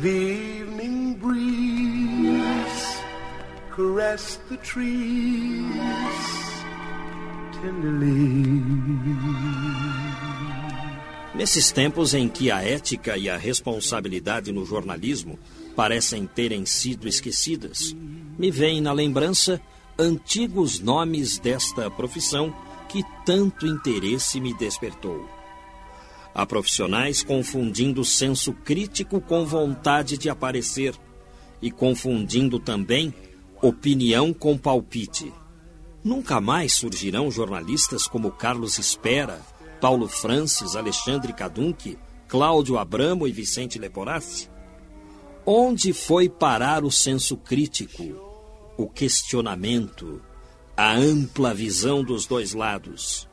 The evening breeze caressed the trees tenderly. Nesses tempos em que a ética e a responsabilidade no jornalismo parecem terem sido esquecidas, me vêm na lembrança antigos nomes desta profissão que tanto interesse me despertou. Há profissionais confundindo senso crítico com vontade de aparecer e confundindo também opinião com palpite. Nunca mais surgirão jornalistas como Carlos Espera, Paulo Francis, Alexandre Cadunque, Cláudio Abramo e Vicente Leporassi? Onde foi parar o senso crítico? o questionamento, a ampla visão dos dois lados.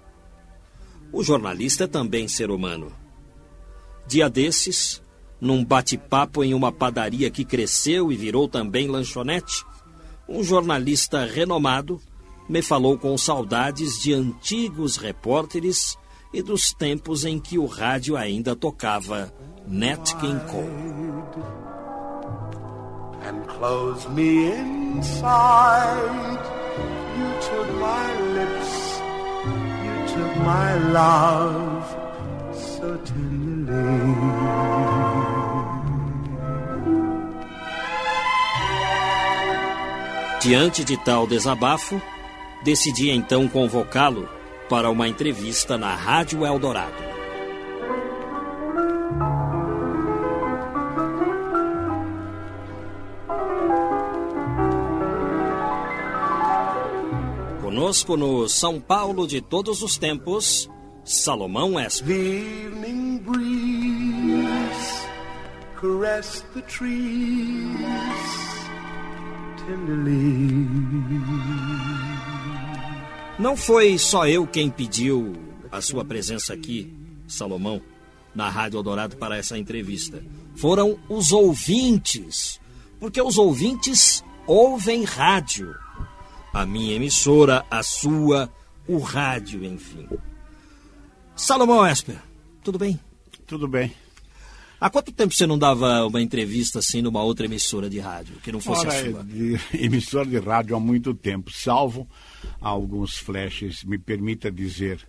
O jornalista é também ser humano. Dia desses, num bate-papo em uma padaria que cresceu e virou também lanchonete, um jornalista renomado me falou com saudades de antigos repórteres e dos tempos em que o rádio ainda tocava Nat King Cole. and close me inside. You took my love so tenderly. Diante de tal desabafo, decidi então convocá-lo para uma entrevista na Rádio Eldorado. Conosco no São Paulo de todos os tempos, Salomão tenderly. Não foi só eu quem pediu a sua presença aqui, Salomão, na Rádio Eldorado para essa entrevista. Foram os ouvintes, porque os ouvintes ouvem rádio a minha emissora, a sua, o rádio, enfim. Salomão Esper, tudo bem? Tudo bem. Há quanto tempo você não dava uma entrevista assim numa outra emissora de rádio, que não fosse Ora, a sua? De emissora de rádio há muito tempo, salvo alguns flashes, me permita dizer,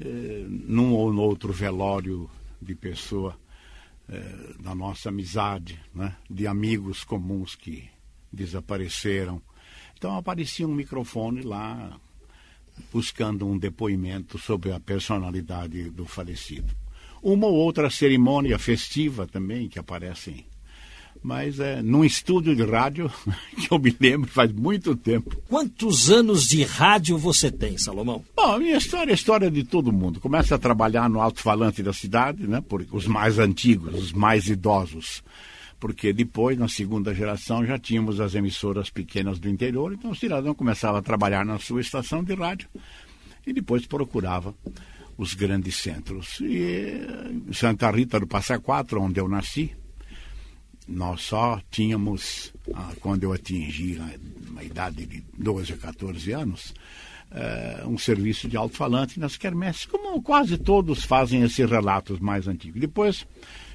eh, num ou no outro velório de pessoa eh, da nossa amizade, né? de amigos comuns que desapareceram, então aparecia um microfone lá buscando um depoimento sobre a personalidade do falecido. Uma ou outra cerimônia festiva também que aparecem. Mas é num estúdio de rádio que eu me lembro faz muito tempo. Quantos anos de rádio você tem, Salomão? Bom, a minha história é a história de todo mundo. Começa a trabalhar no alto-falante da cidade, né? Por, os mais antigos, os mais idosos porque depois, na segunda geração, já tínhamos as emissoras pequenas do interior, então o cidadão começava a trabalhar na sua estação de rádio e depois procurava os grandes centros. E Santa Rita do Passa Quatro, onde eu nasci, nós só tínhamos, ah, quando eu atingi a, idade de 12 a 14 anos, uh, um serviço de alto-falante nas quermesses, como quase todos fazem esses relatos mais antigos. Depois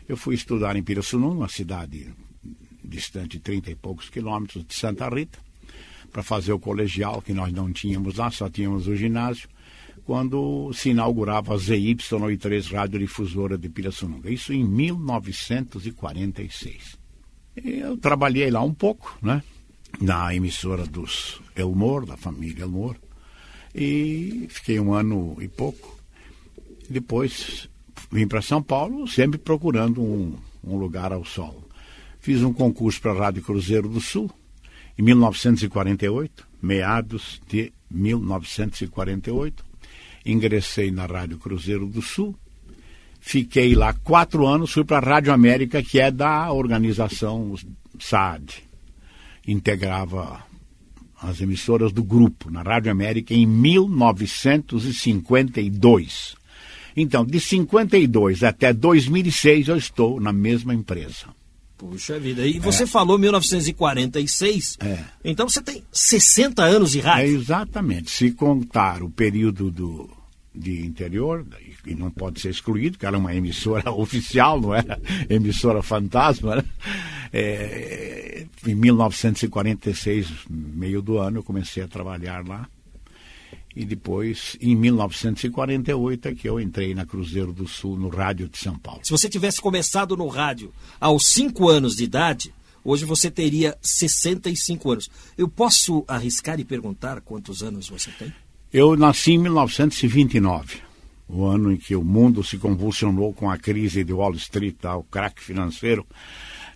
eu fui estudar em Pirassununga, uma cidade distante 30 e poucos quilômetros de Santa Rita, para fazer o colegial, que nós não tínhamos lá, só tínhamos o ginásio, quando se inaugurava a ZY3 Radiodifusora de Pirassununga. Isso em 1946. Eu trabalhei lá um pouco, né? Na emissora dos Elmor, da família Elmor, e fiquei um ano e pouco. Depois vim para São Paulo, sempre procurando um, um lugar ao sol. Fiz um concurso para a Rádio Cruzeiro do Sul, em 1948, meados de 1948. Ingressei na Rádio Cruzeiro do Sul, fiquei lá quatro anos, fui para a Rádio América, que é da organização SAD. Integrava as emissoras do grupo na Rádio América em 1952. Então, de 52 até 2006 eu estou na mesma empresa. Puxa vida, e você é. falou 1946, é. então você tem 60 anos de rádio. É exatamente, se contar o período do, de interior, e não pode ser excluído, que era uma emissora oficial, não era emissora fantasma, né? É, em 1946, meio do ano, eu comecei a trabalhar lá. E depois, em 1948, é que eu entrei na Cruzeiro do Sul, no rádio de São Paulo. Se você tivesse começado no rádio aos 5 anos de idade, hoje você teria 65 anos. Eu posso arriscar e perguntar quantos anos você tem? Eu nasci em 1929, o ano em que o mundo se convulsionou com a crise de Wall Street, tá, o crack financeiro.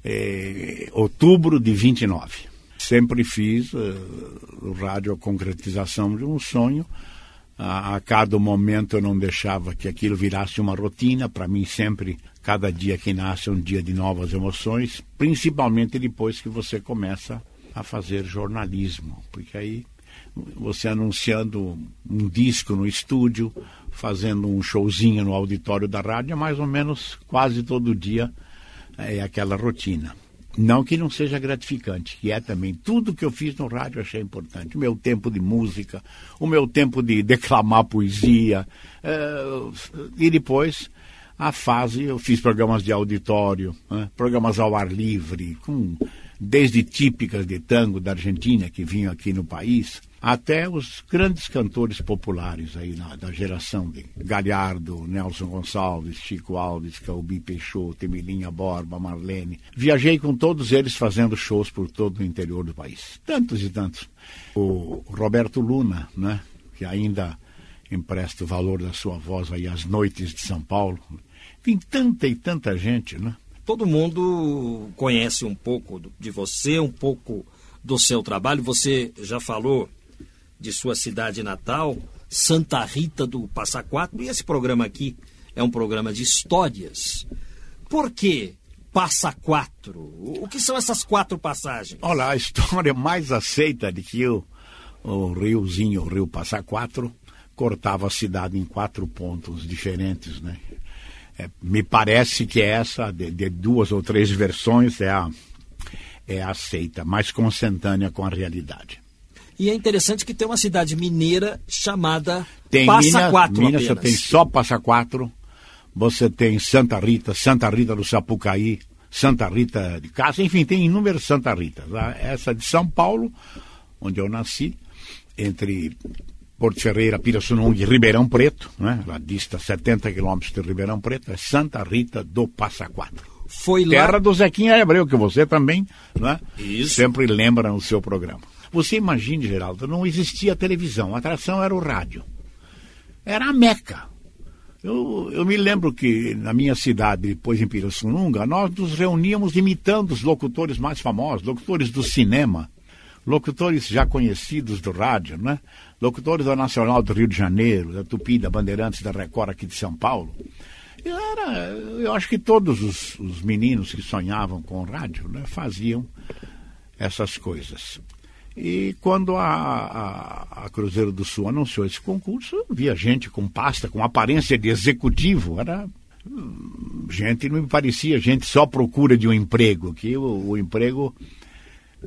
É, outubro de 29 sempre fiz uh, o rádio a concretização de um sonho. A, a, cada momento eu não deixava que aquilo virasse uma rotina. Para mim, sempre, cada dia que nasce é um dia de novas emoções, principalmente depois que você começa a fazer jornalismo, porque aí você anunciando um disco no estúdio, fazendo um showzinho no auditório da rádio, é mais ou menos quase todo dia é aquela rotina. Não que não seja gratificante, que é também. Tudo que eu fiz no rádio achei importante. O meu tempo de música, o meu tempo de declamar poesia. Uh, e depois, a fase, eu fiz programas de auditório, né, programas ao ar livre, com, desde típicas de tango da Argentina, que vinham aqui no país, até os grandes cantores populares aí na, da geração de Galhardo, Nelson Gonçalves, Chico Alves, Calbi Peixoto, Emilinha Borba, Marlene. Viajei com todos eles fazendo shows por todo o interior do país. Tantos e tantos. O Roberto Luna, né, que ainda empresta o valor da sua voz aí às noites de São Paulo. Tem tanta e tanta gente, né? Todo mundo conhece um pouco de você, um pouco do seu trabalho. Você já falou de sua cidade natal, Santa Rita do Passa Quatro, e esse programa aqui é um programa de histórias. Por que Passa Quatro? O que são essas quatro passagens? Olha, a história mais aceita de que o, o riozinho, o rio Passa Quatro, cortava a cidade em quatro pontos diferentes, né? É, me parece que essa, de, de, duas ou três versões, é a, é a aceita, mais consentânea com a realidade. E é interessante que tem uma cidade mineira chamada tem Passa Minas, Quatro. Minas você tem só Passa Quatro. Você tem Santa Rita, Santa Rita do Sapucaí, Santa Rita de Casa, enfim, tem inúmeras Santa Ritas. Essa de São Paulo, onde eu nasci, entre Porto Ferreira, Pirassununga e Ribeirão Preto, né? lá dista 70 quilômetros de Ribeirão Preto, é Santa Rita do Passa Quatro. Foi lá... Terra do Zequinha Hebreu, que você também né? sempre lembra no seu programa. Você imagine, Geraldo, não existia televisão, a atração era o rádio. Era a Meca. Eu, eu me lembro que na minha cidade, depois em Pirassununga, nós nos reuníamos imitando os locutores mais famosos, locutores do cinema, locutores já conhecidos do rádio, né? Locutores da Nacional do Rio de Janeiro, da Tupi, da Bandeirantes, da Record aqui de São Paulo. Eu, era, eu acho que todos os, os meninos que sonhavam com o rádio né, faziam essas coisas. E quando a, a, a, Cruzeiro do Sul anunciou esse concurso, via gente com pasta, com aparência de executivo. Era gente, não me parecia gente só procura de um emprego, que o, o emprego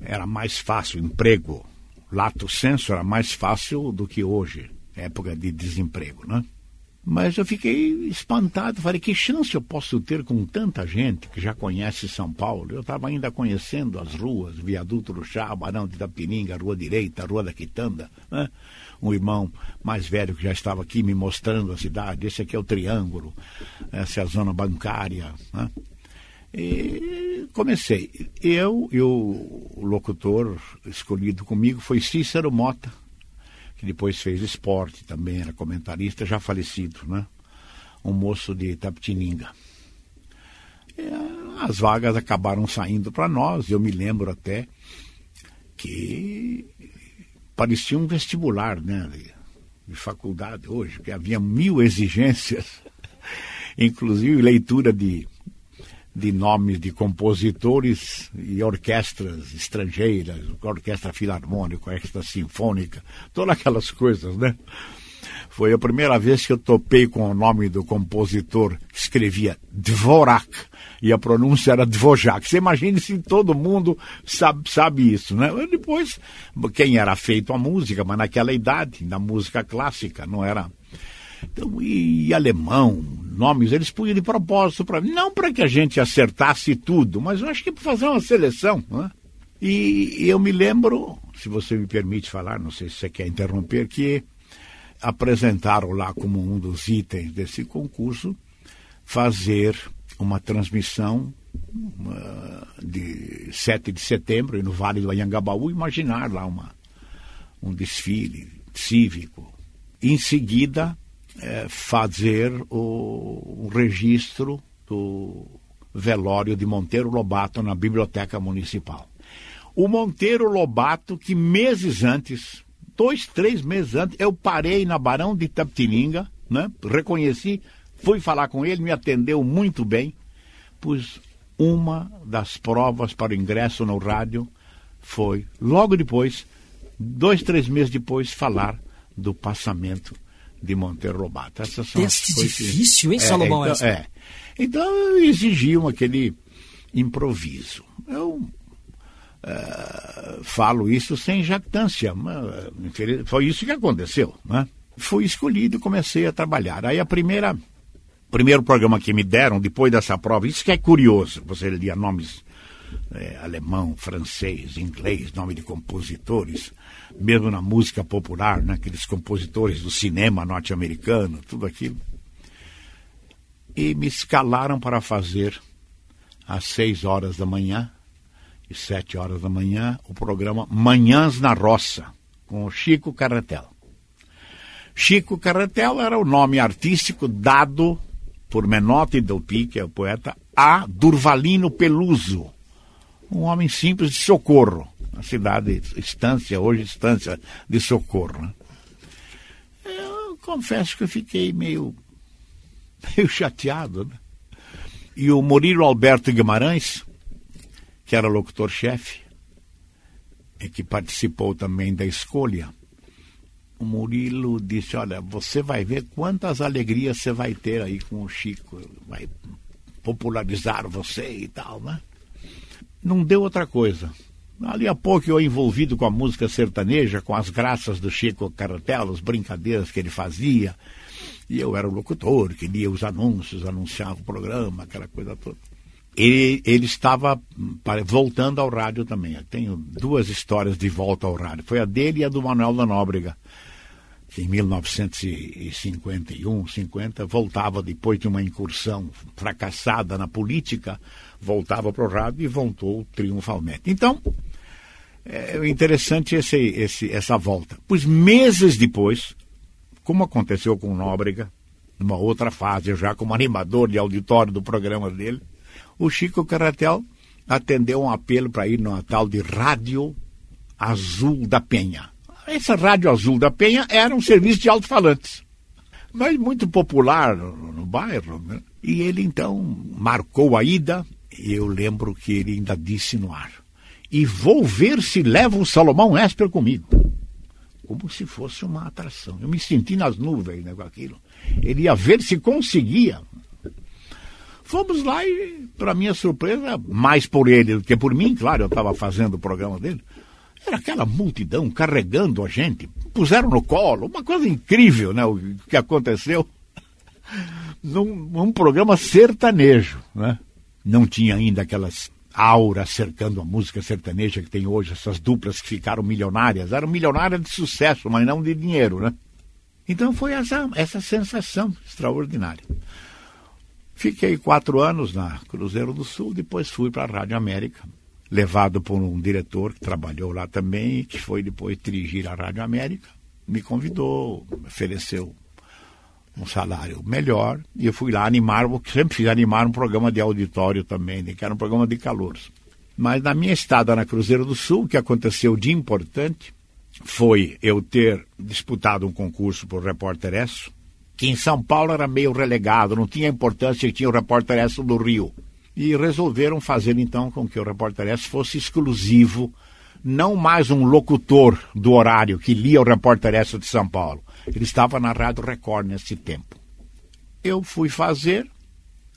era mais fácil, emprego, lato senso era mais fácil do que hoje, época de desemprego, né? Mas eu fiquei espantado, falei, que chance eu posso ter com tanta gente que já conhece São Paulo? Eu estava ainda conhecendo as ruas, Viaduto do Chá, Barão de Itapiringa, Rua Direita, Rua da Quitanda, né? Um irmão mais velho que já estava aqui me mostrando a cidade, esse aqui é o Triângulo, essa é a zona bancária, né? E comecei. Eu e o locutor escolhido comigo foi Cícero Mota, que depois fez esporte também, era comentarista, já falecido, né? Um moço de Tapetininga. as vagas acabaram saindo para nós, eu me lembro até que parecia um vestibular, né? De, de faculdade hoje, que havia mil exigências, inclusive leitura de de nomes de compositores e orquestras estrangeiras, orquestra filarmônica, orquestra sinfônica, todas aquelas coisas, né? Foi a primeira vez que eu topei com o nome do compositor que escrevia Dvorak e a pronúncia era Dvorak. Você imagina se todo mundo sabe, sabe isso, né? Depois, quem era feito a música, mas naquela idade, na música clássica, não era Então, e, alemão, nomes, eles punham de propósito para não para que a gente acertasse tudo, mas eu acho que para fazer uma seleção. Né? E, eu me lembro, se você me permite falar, não sei se você quer interromper, que apresentaram lá como um dos itens desse concurso fazer uma transmissão uh, de 7 de setembro no Vale do Anhangabaú, imaginar lá uma, um desfile cívico. Em seguida, fazer o, o registro do velório de Monteiro Lobato na Biblioteca Municipal. O Monteiro Lobato, que meses antes, dois, três meses antes, eu parei na Barão de Tapetininga, né? reconheci, fui falar com ele, me atendeu muito bem, pois uma das provas para o ingresso no rádio foi, logo depois, dois, três meses depois, falar do passamento de Monteiro Lobato. Essas são Teste difícil, hein, é, Salomão? Então, é. então exigiam aquele improviso. Eu uh, falo isso sem jactância, mas, foi isso que aconteceu. Né? Fui escolhido e comecei a trabalhar. Aí a primeira primeiro programa que me deram depois dessa prova, isso que é curioso, você lia nomes é, alemão, francês, inglês, nome de compositores, mesmo na música popular, né, aqueles compositores do cinema norte-americano, tudo aquilo. E me escalaram para fazer às seis horas da manhã e sete horas da manhã o programa Manhãs na Roça, com o Chico Carretel. Chico Carretel era o nome artístico dado por Menotti Delpi, que é o poeta, a Durvalino Peluso, um homem simples de Socorro, a cidade, estância, hoje estância de Socorro. Né? Eu confesso que eu fiquei meio, meio chateado. Né? E o Murilo Alberto Guimarães, que era locutor-chefe, e que participou também da escolha, o Murilo disse, olha, você vai ver quantas alegrias você vai ter aí com o Chico, vai popularizar você e tal, né? Não deu outra coisa. Ali a pouco eu envolvido com a música sertaneja, com as graças do Chico Cartel, as brincadeiras que ele fazia. E eu era o locutor, que lia os anúncios, anunciava o programa, aquela coisa toda. Ele, ele estava voltando ao rádio também. Eu tenho duas histórias de volta ao rádio. Foi a dele e a do Manuel da Nóbrega em 1951, 50, voltava depois de uma incursão fracassada na política, voltava para o rádio e voltou triunfalmente. Então, é interessante esse, esse, essa volta. Pois meses depois, como aconteceu com o Nóbrega, numa outra fase, já como animador de auditório do programa dele, o Chico Carretel atendeu um apelo para ir numa tal de Rádio Azul da Penha essa Rádio Azul da Penha era um serviço de alto-falantes, mas muito popular no, no bairro. Né? E ele então marcou a ida, eu lembro que ele ainda disse no ar: E vou ver se leva o Salomão Esper comigo. Como se fosse uma atração. Eu me senti nas nuvens né, com aquilo. Ele ia ver se conseguia. Fomos lá e, para minha surpresa, mais por ele do que por mim, claro, eu estava fazendo o programa dele. Era aquela multidão carregando a gente, puseram no colo, uma coisa incrível, né? O que aconteceu num, num programa sertanejo, né? Não tinha ainda aquelas auras cercando a música sertaneja que tem hoje, essas duplas que ficaram milionárias. Eram milionárias de sucesso, mas não de dinheiro, né? Então foi essa, essa sensação extraordinária. Fiquei quatro anos na Cruzeiro do Sul, depois fui para a Rádio América, levado por um diretor que trabalhou lá também, que foi depois dirigir a Rádio América, me convidou, ofereceu um salário melhor, e eu fui lá animar, sempre fiz animar um programa de auditório também, né, que era um programa de calouros. Mas na minha estada na Cruzeiro do Sul, o que aconteceu de importante foi eu ter disputado um concurso por Repórter Esso, que em São Paulo era meio relegado, não tinha importância que tinha o Repórter Esso do Rio e resolveram fazer então com que o Repórter S fosse exclusivo, não mais um locutor do horário que lia o Repórter S de São Paulo. Ele estava na Rádio Record nesse tempo. Eu fui fazer,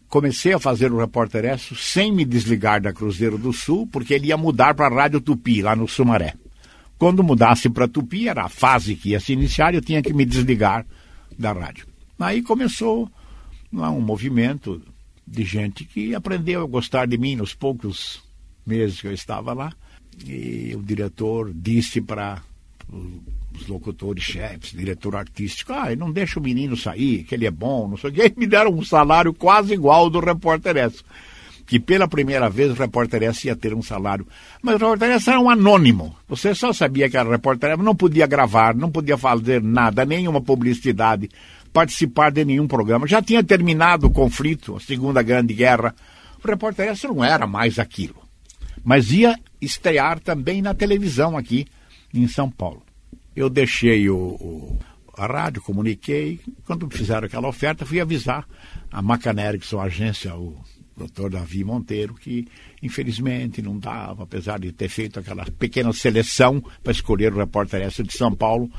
comecei a fazer o Repórter S sem me desligar da Cruzeiro do Sul, porque ele ia mudar para a Rádio Tupi, lá no Sumaré. Quando mudasse para Tupi, era a fase que ia se iniciar, eu tinha que me desligar da rádio. Aí começou lá, um movimento de gente que aprendeu a gostar de mim nos poucos meses que eu estava lá. E o diretor disse para os locutores chefes, diretor artístico, ah, não deixa o menino sair, que ele é bom, não sei o quê. E me deram um salário quase igual ao do repórter S. Que pela primeira vez o repórter S ia ter um salário. Mas o repórter S era um anônimo. Você só sabia que era repórter S, não podia gravar, não podia fazer nada, nenhuma publicidade, participar de nenhum programa. Já tinha terminado o conflito, a Segunda Grande Guerra. O repórter S não era mais aquilo. Mas ia estrear também na televisão aqui em São Paulo. Eu deixei o, o a rádio, comuniquei. Quando fizeram aquela oferta, fui avisar a Macané sua agência, o doutor Davi Monteiro, que infelizmente não dava, apesar de ter feito aquela pequena seleção para escolher o repórter S de São Paulo.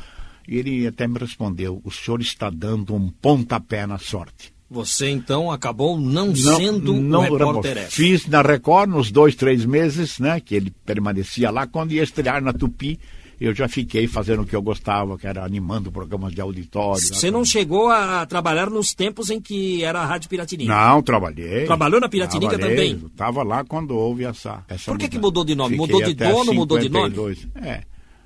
E ele até me respondeu: o senhor está dando um pontapé na sorte. Você então acabou não, não sendo não, repórter S. Fiz na Record nos dois, três meses, né, que ele permanecia lá, quando ia estrear na Tupi eu já fiquei fazendo o que eu gostava, que era animando programas de auditório. Você não chegou a trabalhar nos tempos em que era a Rádio Piratininga? Não, trabalhei. Trabalhou na Piratininga também? Estava lá quando houve essa. essa Por que, que mudou de nome? Fiquei mudou de dono, 52. mudou de nome? É.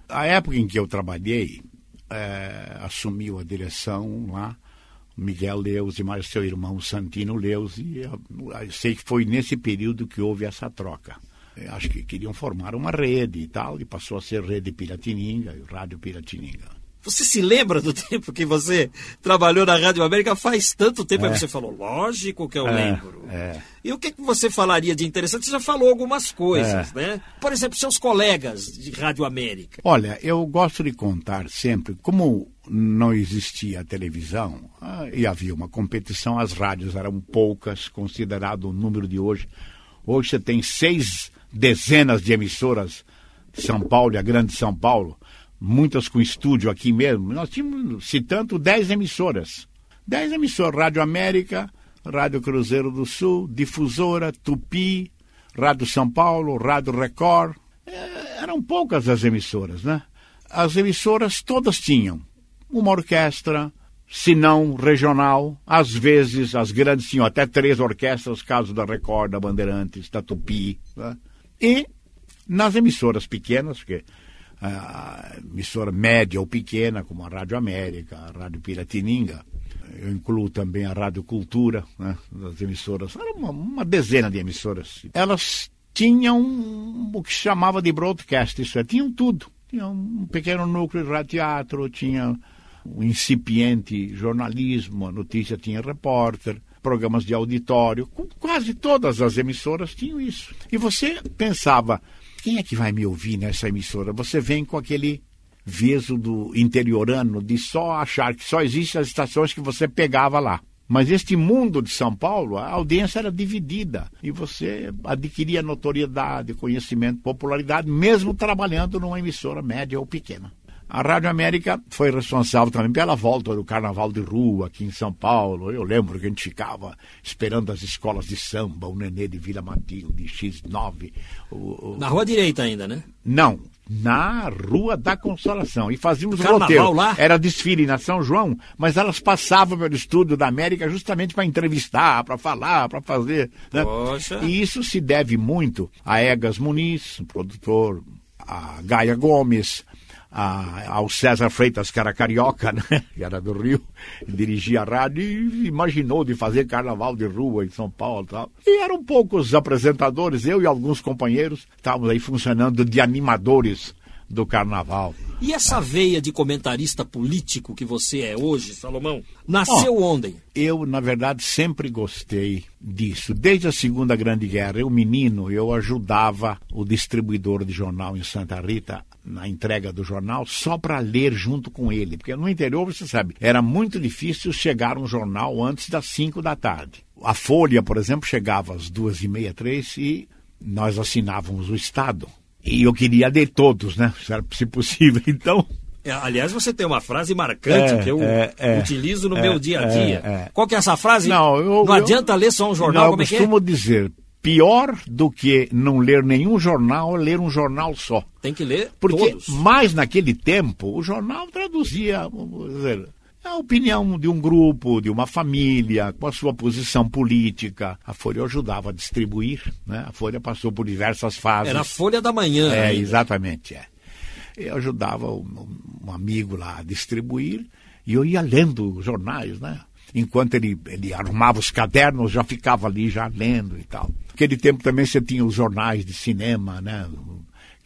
A época em que eu trabalhei, é, assumiu a direção lá. Miguel Leus e mais seu irmão Santino e eu sei que foi nesse período que houve essa troca. É, acho que queriam formar uma rede e tal, e passou a ser Rede Piratininga, Rádio Piratininga. Você se lembra do tempo que você trabalhou na Rádio América? Faz tanto tempo é. que você falou, lógico que eu é, lembro. É. E o que, que você falaria de interessante? Você já falou algumas coisas, é. né? Por exemplo, seus colegas de Rádio América. Olha, eu gosto de contar sempre, como não existia televisão ah, e havia uma competição, as rádios eram poucas, considerado o número de hoje. Hoje você tem seis dezenas de emissoras de São Paulo e a Grande São Paulo, muitas com estúdio aqui mesmo. Nós tínhamos, citando, dez emissoras. Dez emissoras, Rádio América, Rádio Cruzeiro do Sul, Difusora, Tupi, Rádio São Paulo, Rádio Record. É, eram poucas as emissoras, né? As emissoras todas tinham uma orquestra, se não regional, às vezes as grandes tinham até três orquestras, caso da Record, da Bandeirantes, da Tupi. Né? E nas emissoras pequenas, porque emissora média ou pequena, como a Rádio América, a Rádio Piratininga, eu incluo também a Rádio Cultura, né, das emissoras, era uma, uma, dezena de emissoras. Elas tinham o que se chamava de broadcast, isso é, tinham tudo. Tinha um pequeno núcleo de radioteatro, tinha um incipiente jornalismo, a notícia tinha repórter, programas de auditório, quase todas as emissoras tinham isso. E você pensava, quem é que vai me ouvir nessa emissora? Você vem com aquele veso do interiorano de só achar que só existem as estações que você pegava lá. Mas este mundo de São Paulo, a audiência era dividida e você adquiria notoriedade, conhecimento, popularidade, mesmo trabalhando numa emissora média ou pequena. A Rádio América foi responsável também pela volta do carnaval de rua aqui em São Paulo. Eu lembro que a gente ficava esperando as escolas de samba, o Nenê de Vila Matilde, X9. O, o... Na rua direita ainda, né? Não, na Rua da Consolação. E fazíamos o roteiro. Lá? Era desfile na São João, mas elas passavam pelo estúdio da América justamente para entrevistar, para falar, para fazer. Né? Poxa. E isso se deve muito a Egas Muniz, produtor, a Gaia Gomes, a, ao César Freitas, que era carioca, né? que era do Rio, dirigia a rádio e imaginou de fazer carnaval de rua em São Paulo e tal. E eram poucos apresentadores, eu e alguns companheiros estávamos aí funcionando de animadores do carnaval. E essa veia de comentarista político que você é hoje, Salomão, nasceu oh, onde? Eu, na verdade, sempre gostei disso. Desde a Segunda Grande Guerra, eu menino, eu ajudava o distribuidor de jornal em Santa Rita na entrega do jornal só para ler junto com ele, porque no interior, você sabe, era muito difícil chegar um jornal antes das 5 da tarde. A Folha, por exemplo, chegava às duas e meia, três e nós assinávamos o Estado. E eu queria ler todos, né? Se possível. Então, é, Aliás, você tem uma frase marcante é, que eu é, é utilizo no meu é, dia a dia. É, Qual que é essa frase? Não, eu, não adianta eu, ler só um jornal, não, como eu costumo dizer, pior do que não ler nenhum jornal é ler um jornal só. Tem que ler Porque todos. mais naquele tempo o jornal traduzia, dizer, a opinião de um grupo, de uma família, com a sua posição política. A Folha ajudava a distribuir, né? A Folha passou por diversas fases. Era a Folha da Manhã. É, ainda. exatamente, é. Eu ajudava um, um amigo lá a distribuir e eu ia lendo jornais, né? Enquanto ele, ele arrumava os cadernos, já ficava ali já lendo e tal. Naquele tempo também você tinha os jornais de cinema, né?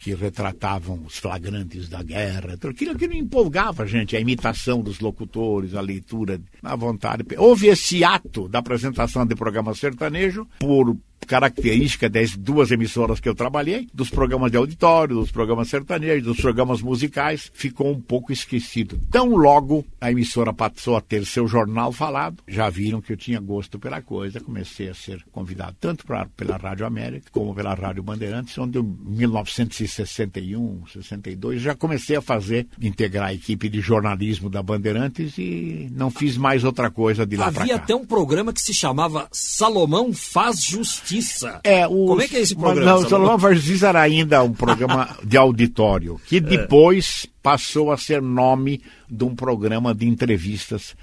que retratavam os flagrantes da guerra, aquilo, aquilo empolgava a gente, a imitação dos locutores, a leitura, à vontade. Houve esse ato da apresentação de programa sertanejo por característica das duas emissoras que eu trabalhei, dos programas de auditório, dos programas sertanejos, dos programas musicais, ficou um pouco esquecido. Tão logo a emissora passou a ter seu jornal falado, já viram que eu tinha gosto pela coisa, comecei a ser convidado tanto pra, pela Rádio América como pela Rádio Bandeirantes, onde em 1961, 62 já comecei a fazer, integrar a equipe de jornalismo da Bandeirantes e não fiz mais outra coisa de lá para cá. Havia até um programa que se chamava Salomão Faz Justiça. É, os... Como é que é esse programa? Não, o Salomão Faz Justiça era ainda um programa de auditório, que depois passou a ser nome de um programa de entrevistas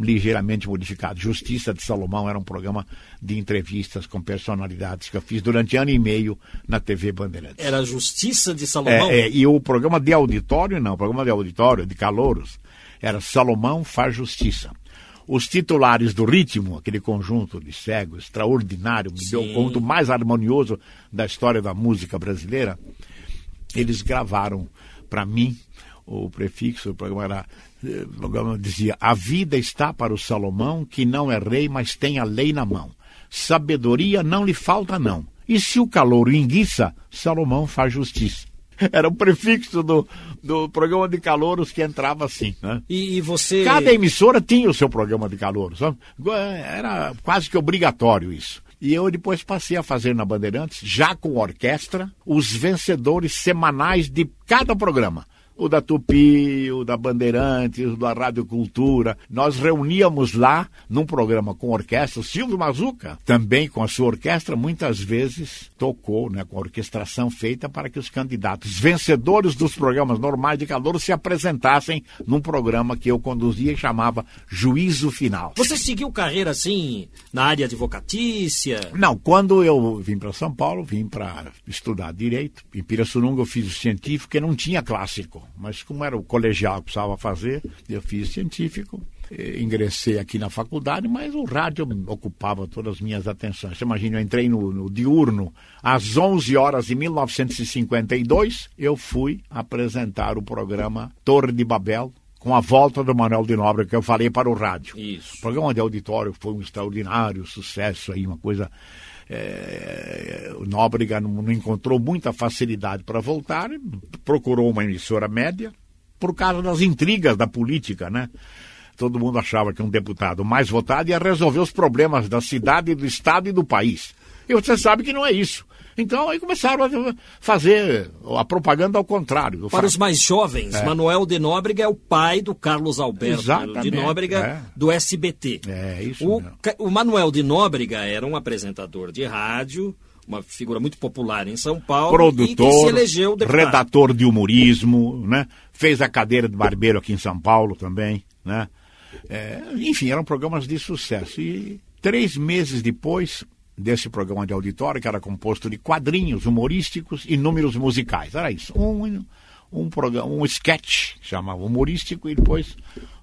ligeiramente modificado. Justiça de Salomão era um programa de entrevistas com personalidades que eu fiz durante ano e meio na TV Bandeirantes. Era Justiça de Salomão? É, é, e o programa de auditório, não, o programa de auditório, de calouros, era Salomão faz Justiça. Os titulares do ritmo, aquele conjunto de cegos extraordinário, me deu o conto mais harmonioso da história da música brasileira, eles gravaram para mim o prefixo, o programa era o programa dizia: A vida está para o Salomão, que não é rei, mas tem a lei na mão. Sabedoria não lhe falta, não. E se o calor enguiça, Salomão faz justiça. Era o prefixo do, do programa de calouros que entrava assim. Né? E, e você. Cada emissora tinha o seu programa de calouros. Sabe? Era quase que obrigatório isso. E eu depois passei a fazer na Bandeirantes, já com orquestra, os vencedores semanais de cada programa o da Tupi, o da Bandeirantes, o da Rádio Cultura. Nós reuníamos lá num programa com orquestra, o Silvio Mazuca, também com a sua orquestra, muitas vezes tocou, né, com a orquestração feita para que os candidatos vencedores dos programas normais de calor se apresentassem num programa que eu conduzia e chamava Juízo Final. Você seguiu carreira assim na área advocatícia? Não, quando eu vim para São Paulo, vim para estudar direito. Em Pirassununga eu fiz o científico, e não tinha clássico mas como era o colegial que precisava fazer, eu fiz científico, ingressei aqui na faculdade, mas o rádio ocupava todas as minhas atenções. Você imagina, eu entrei no, no diurno às 11 horas de 1952, eu fui apresentar o programa Torre de Babel, com a volta do Manuel de Nóbrega, que eu falei para o rádio. Isso. O programa de auditório foi um extraordinário sucesso aí, uma coisa é, o Nóbrega não, não, encontrou muita facilidade para voltar, procurou uma emissora média, por causa das intrigas da política, né? Todo mundo achava que um deputado mais votado ia resolver os problemas da cidade, do estado e do país. E você sabe que não é isso. Então aí começaram a fazer a propaganda ao contrário. Para os mais jovens, é. Manuel de Nóbrega é o pai do Carlos Alberto Exatamente, de Nóbrega é. do SBT. É, isso o, o Manuel de Nóbrega era um apresentador de rádio, uma figura muito popular em São Paulo Produtor, redator de humorismo, né? Fez a cadeira de barbeiro aqui em São Paulo também, né? É, enfim, eram programas de sucesso. E três meses depois, desse programa de auditório, que era composto de quadrinhos humorísticos e números musicais. Era isso. Um, um, programa, um sketch, chamava humorístico, e depois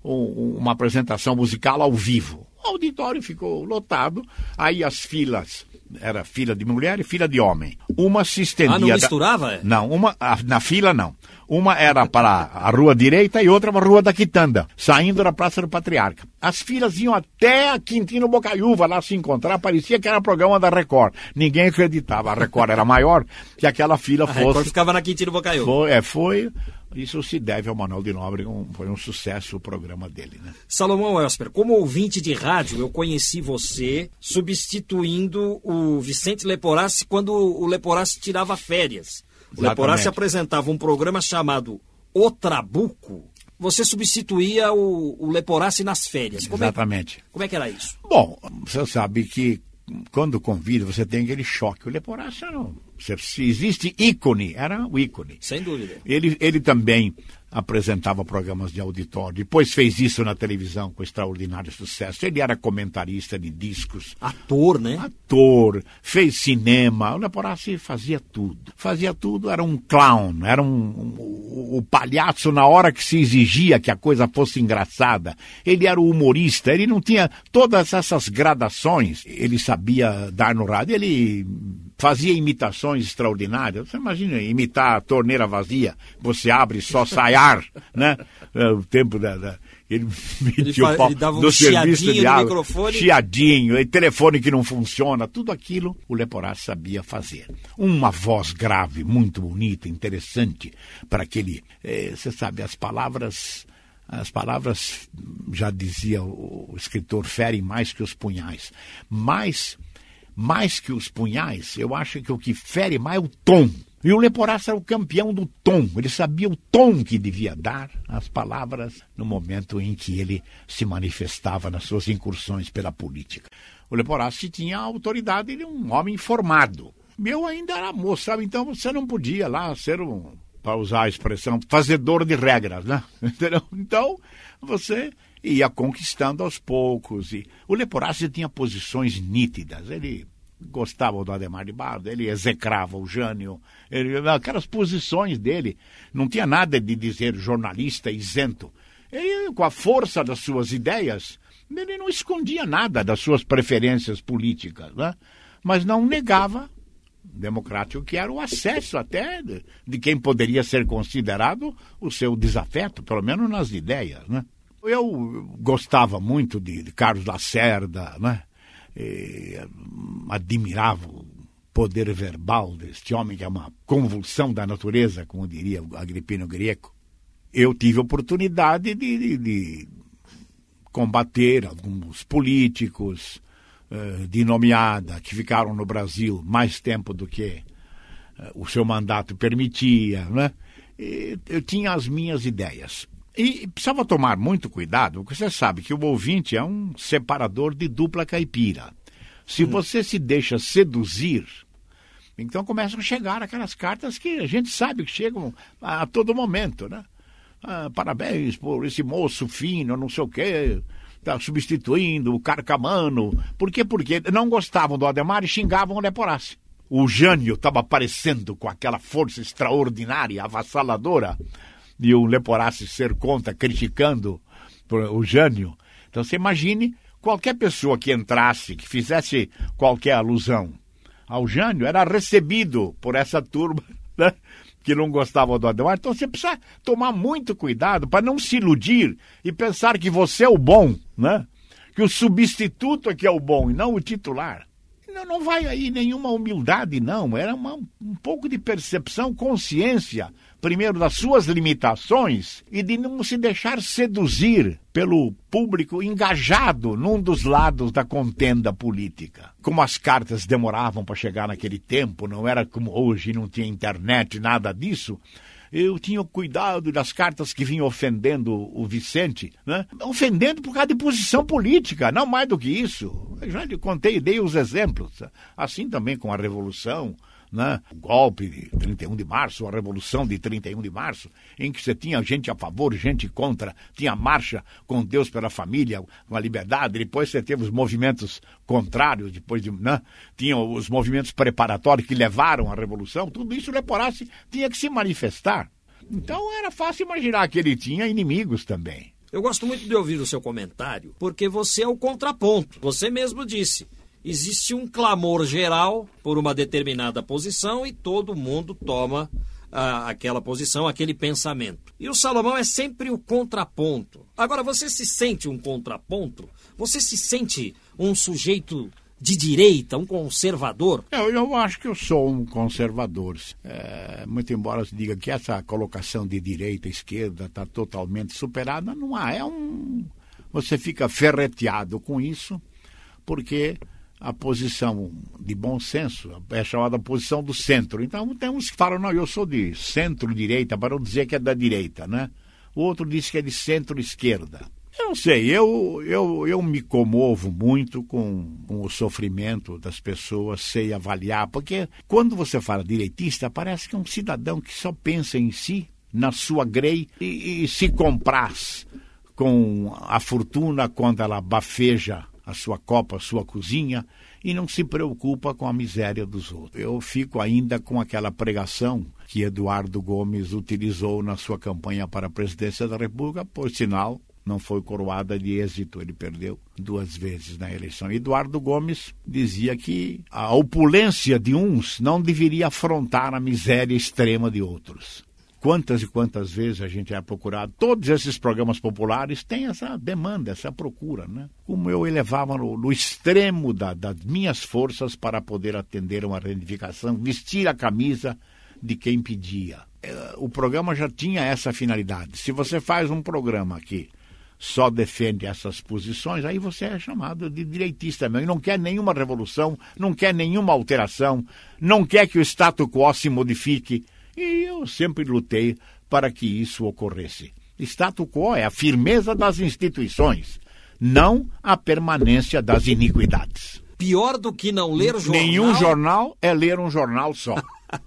um, uma apresentação musical ao vivo. O auditório ficou lotado, aí as filas era fila de mulher e fila de homem. Uma se estendia. Ah, não misturava? Da... Não, uma na fila não. Uma era para a rua direita e outra para a rua da Quitanda, saindo da Praça do Patriarca. As filas iam até a Quintino Bocaiúva lá se encontrar, parecia que era programa da Record. Ninguém acreditava, a Record era maior que aquela fila a fosse. Record ficava na Quintino Bocaiúva. Foi, é, foi. Isso se deve ao Manuel de Nobre, um, foi um sucesso o programa dele, né? Salomão Elsper, como ouvinte de rádio, eu conheci você substituindo o Vicente Leporassi quando o Leporassi tirava férias. O Exatamente. Leporassi apresentava um programa chamado O Trabuco. Você substituía o, o Leporassi nas férias. Como Exatamente. É, como é que era isso? Bom, você sabe que quando convida, você tem aquele choque. O Leporassi um Se existe ícone, era o ícone. Sem dúvida. Ele, ele também apresentava programas de auditório. Depois fez isso na televisão com extraordinário sucesso. Ele era comentarista de discos. Ator, né? Ator, fez cinema. O Leporassi fazia tudo. Fazia tudo, era um clown, era um, um, o palhaço na hora que se exigia que a coisa fosse engraçada. Ele era o humorista, ele não tinha todas essas gradações. Ele sabia dar no rádio, ele fazia imitações extraordinárias. Você imagina imitar a torneira vazia, você abre só sai ar, né? É, o tempo da, da ele metia o pau ele dava um do serviço de água, microfone. chiadinho, e telefone que não funciona, tudo aquilo o Leporá sabia fazer. Uma voz grave, muito bonita, interessante, para aquele, é, você sabe, as palavras as palavras, já dizia o escritor, ferem mais que os punhais. Mas mais que os punhais, eu acho que o que fere mais é o tom. E o Leporassa era o campeão do tom. Ele sabia o tom que devia dar às palavras no momento em que ele se manifestava nas suas incursões pela política. O Leporassi tinha autoridade de um homem formado. Meu ainda era moço, sabe? Então você não podia lá ser um, para usar a expressão, fazedor de regras, né? Então você ia conquistando aos poucos. E o Leporassi tinha posições nítidas. Ele gostava do Ademar de Bardo, ele execrava o Jânio, ele, aquelas posições dele. Não tinha nada de dizer jornalista isento. Ele, com a força das suas ideias, ele não escondia nada das suas preferências políticas, né? mas não negava democrático que era o acesso até de, de, quem poderia ser considerado o seu desafeto, pelo menos nas ideias, né? Eu gostava muito de, de Carlos Lacerda, né? E, admirava o poder verbal deste homem, que é uma convulsão da natureza, como diria o Agripino Greco. Eu tive oportunidade de, de, de combater alguns políticos uh, de nomeada que ficaram no Brasil mais tempo do que uh, o seu mandato permitia, né? E eu tinha as minhas ideias. E precisava tomar muito cuidado, porque você sabe que o ouvinte é um separador de dupla caipira. Se hum. você se deixa seduzir, então começam a chegar aquelas cartas que a gente sabe que chegam a, a todo momento, né? Ah, parabéns por esse moço fino, não sei o quê, tá substituindo o Carcamano. Por quê? Porque não gostavam do Ademar e xingavam o Leporassi. O Jânio estava aparecendo com aquela força extraordinária, avassaladora e o Leporassi ser contra, criticando o Jânio. Então você imagine qualquer pessoa que entrasse, que fizesse qualquer alusão ao Jânio, era recebido por essa turma né, que não gostava do Ademar. Então você precisa tomar muito cuidado para não se iludir e pensar que você é o bom, né? que o substituto é que é o bom e não o titular. Não, não vai aí nenhuma humildade, não. Era uma, um pouco de percepção, consciência primeiro, das suas limitações e de não se deixar seduzir pelo público engajado num dos lados da contenda política. Como as cartas demoravam para chegar naquele tempo, não era como hoje, não tinha internet, nada disso eu tinha cuidado das cartas que vinham ofendendo o Vicente, né? Ofendendo por causa de posição política, não mais do que isso. Eu já lhe contei, dei os exemplos. Assim também com a Revolução, né? o golpe de 31 de março, a revolução de 31 de março, em que você tinha gente a favor, gente contra, tinha marcha com Deus pela família, com a liberdade, depois você teve os movimentos contrários, depois de, né? tinha os movimentos preparatórios que levaram à revolução, tudo isso o Leporassi tinha que se manifestar. Então era fácil imaginar que ele tinha inimigos também. Eu gosto muito de ouvir o seu comentário, porque você é o contraponto. Você mesmo disse existe um clamor geral por uma determinada posição e todo mundo toma ah, aquela posição, aquele pensamento. E o Salomão é sempre o contraponto. Agora, você se sente um contraponto? Você se sente um sujeito de direita, um conservador? Eu, eu acho que eu sou um conservador. É, muito embora se diga que essa colocação de direita esquerda está totalmente superada, não há. É um. Você fica ferreteado com isso, porque a posição de bom senso, é chamada posição do centro. Então tem uns que falam, não, eu sou de centro-direita, para não dizer que é da direita, né? O outro diz que é de centro-esquerda. Eu não sei, eu, eu, eu me comovo muito com, com o sofrimento das pessoas, sei avaliar, porque quando você fala direitista, parece que é um cidadão que só pensa em si, na sua grei, e, e se compraz com a fortuna quando ela bafeja a sua copa, a sua cozinha, e não se preocupa com a miséria dos outros. Eu fico ainda com aquela pregação que Eduardo Gomes utilizou na sua campanha para a presidência da República, por sinal, não foi coroada de êxito, ele perdeu duas vezes na eleição. Eduardo Gomes dizia que a opulência de uns não deveria afrontar a miséria extrema de outros. Quantas e quantas vezes a gente é procurado, todos esses programas populares têm essa demanda, essa procura, né? Como eu elevava no, no extremo da, das minhas forças para poder atender uma reivindicação, vestir a camisa de quem pedia. É, o programa já tinha essa finalidade. Se você faz um programa aqui só defende essas posições, aí você é chamado de direitista mesmo. E não quer nenhuma revolução, não quer nenhuma alteração, não quer que o status quo se modifique. E eu sempre lutei para que isso ocorresse. Status quo é a firmeza das instituições, não a permanência das iniquidades. Pior do que não ler jornal. Nenhum jornal é ler um jornal só.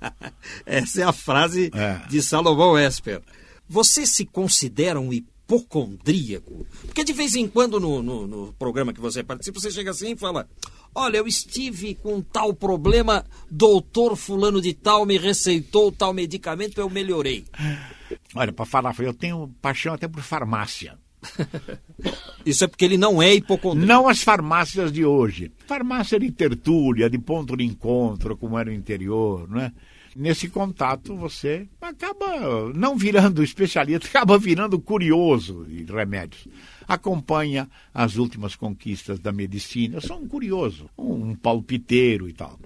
Essa é a frase é. de Salomão Esper. Você se considera um hipocondríaco. Porque de vez em quando no, no, no, programa que você participa, você chega assim e fala: Olha, eu estive com tal problema, doutor Fulano de Tal me receitou tal medicamento, eu melhorei. Olha, para falar, eu tenho paixão até por farmácia. Isso é porque ele não é hipocondríaco. Não as farmácias de hoje. Farmácia de tertúlia, de ponto de encontro, como era o interior, não é? nesse contato você acaba não virando especialista, acaba virando curioso de remédios. Acompanha as últimas conquistas da medicina. Sou um curioso, um palpiteiro e tal.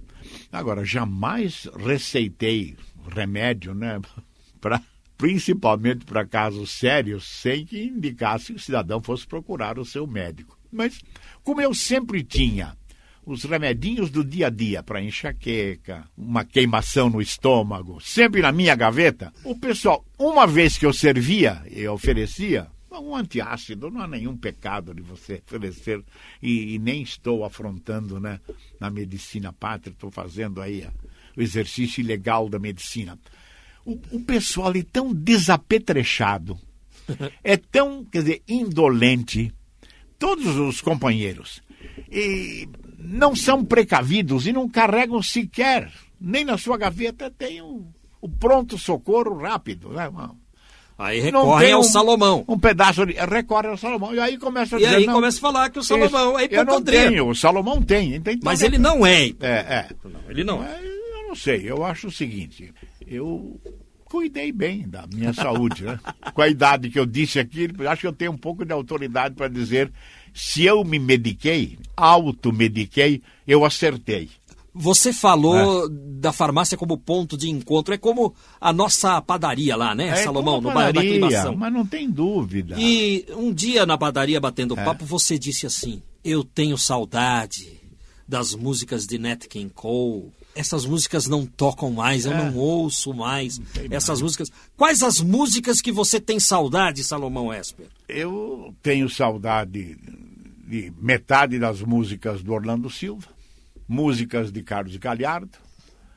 Agora, jamais receitei remédio, né? Pra, principalmente para casos sérios, sem que indicasse que o cidadão fosse procurar o seu médico. Mas, como eu sempre tinha os remedinhos do dia a dia para enxaqueca, uma queimação no estômago, sempre na minha gaveta. O pessoal, uma vez que eu servia e oferecia, um antiácido não há nenhum pecado de você oferecer e, e nem estou afrontando, né, na medicina pátria, estou fazendo aí o exercício ilegal da medicina. O, o pessoal é tão desapetrechado, é tão, quer dizer, indolente, todos os companheiros. E não são precavidos e não carregam sequer, nem na sua gaveta tem o, o pronto socorro rápido, né? Aí recorre ao um, Salomão. Um pedaço de. Recorre ao Salomão. E aí começa a dizer. E aí não, começa a falar que o Salomão é Eu não tenho, o Salomão tem. tem Mas ele não é. É, é. Não, ele não é. Eu não sei, eu acho o seguinte. Eu cuidei bem da minha saúde, né? Com a idade que eu disse aqui, acho que eu tenho um pouco de autoridade para dizer se eu me mediquei, automediquei, eu acertei. Você falou é. da farmácia como ponto de encontro. É como a nossa padaria lá, né, é Salomão? no bairro da Aclimação. Mas não tem dúvida. E um dia na padaria, batendo é. papo, você disse assim: Eu tenho saudade das músicas de Nat King Cole. Essas músicas não tocam mais, eu é. não ouço mais não essas mais. músicas. Quais as músicas que você tem saudade, Salomão Esper? Eu tenho saudade de metade das músicas do Orlando Silva, músicas de Carlos Galhardo,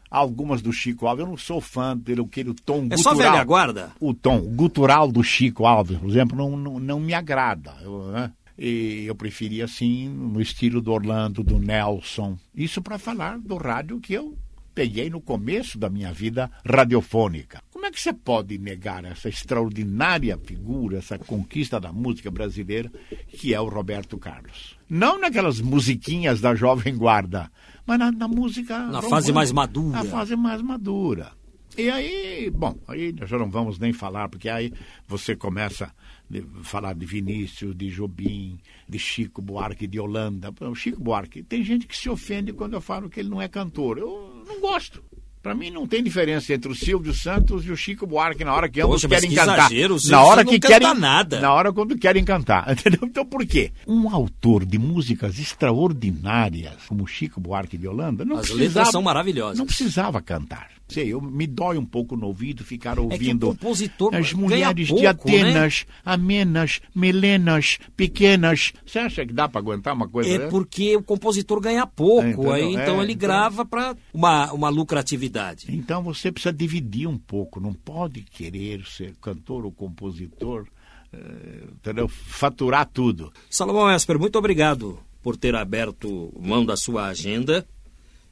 algumas do Chico Alves. Eu não sou fã pelo que o tom é gutural. É só velha guarda? O tom gutural do Chico Alves, por exemplo, não, não, não me agrada. Eu, né? E eu preferia assim no estilo do Orlando, do Nelson. Isso para falar do rádio que eu peguei no começo da minha vida radiofônica. Que você pode negar essa extraordinária figura, essa conquista da música brasileira, que é o Roberto Carlos? Não naquelas musiquinhas da Jovem Guarda, mas na, na música. Na fase mais madura. Na fase mais madura. E aí, bom, aí nós já não vamos nem falar, porque aí você começa a falar de Vinícius, de Jobim, de Chico Buarque, de Holanda. O Chico Buarque, tem gente que se ofende quando eu falo que ele não é cantor. Eu não gosto. Para mim não tem diferença entre o Silvio Santos e o Chico Buarque na hora que ambos Poxa, querem que cantar. Exagero, na hora que querem nada. Na hora quando querem cantar, entendeu? Então por quê? Um autor de músicas extraordinárias como Chico Buarque de Holanda não As precisava, letras são maravilhosas. Não precisava cantar. Sei, eu me dói um pouco no ouvido ficar É que o ouvindo compositor as mulheres pouco, de né? Atenas, amenas, melenas, pequenas. Você acha que dá para aguentar uma coisa É dessa? porque o compositor ganha pouco, É, aí então É, ele então- grava para uma, uma lucratividade. Então você precisa dividir um pouco, não pode querer ser cantor ou compositor, eh, entendeu? Faturar tudo. Salomão Esper, muito obrigado por ter aberto mão da sua agenda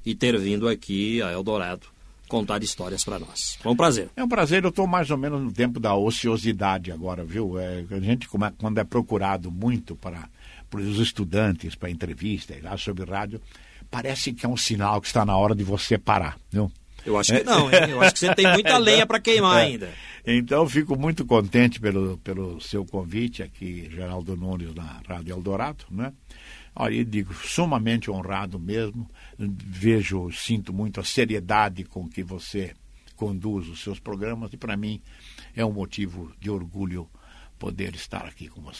e ter vindo aqui a Eldorado contar histórias para nós. Foi um prazer. É um prazer, eu estou mais ou menos no tempo da ociosidade agora, viu? É, a gente, é- quando é procurado muito para, para os estudantes, para entrevista e lá sobre rádio, parece que é um sinal que está na hora de você parar, viu? Eu acho que não, hein? Eu acho que você tem muita lenha para queimar É. ainda. Então, fico muito contente pelo, pelo seu convite aqui, Geraldo Nunes, na Rádio Eldorado, né? E digo, sumamente honrado mesmo. Vejo, sinto muito a seriedade com que você conduz os seus programas e, para mim, é um motivo de orgulho poder estar aqui com você.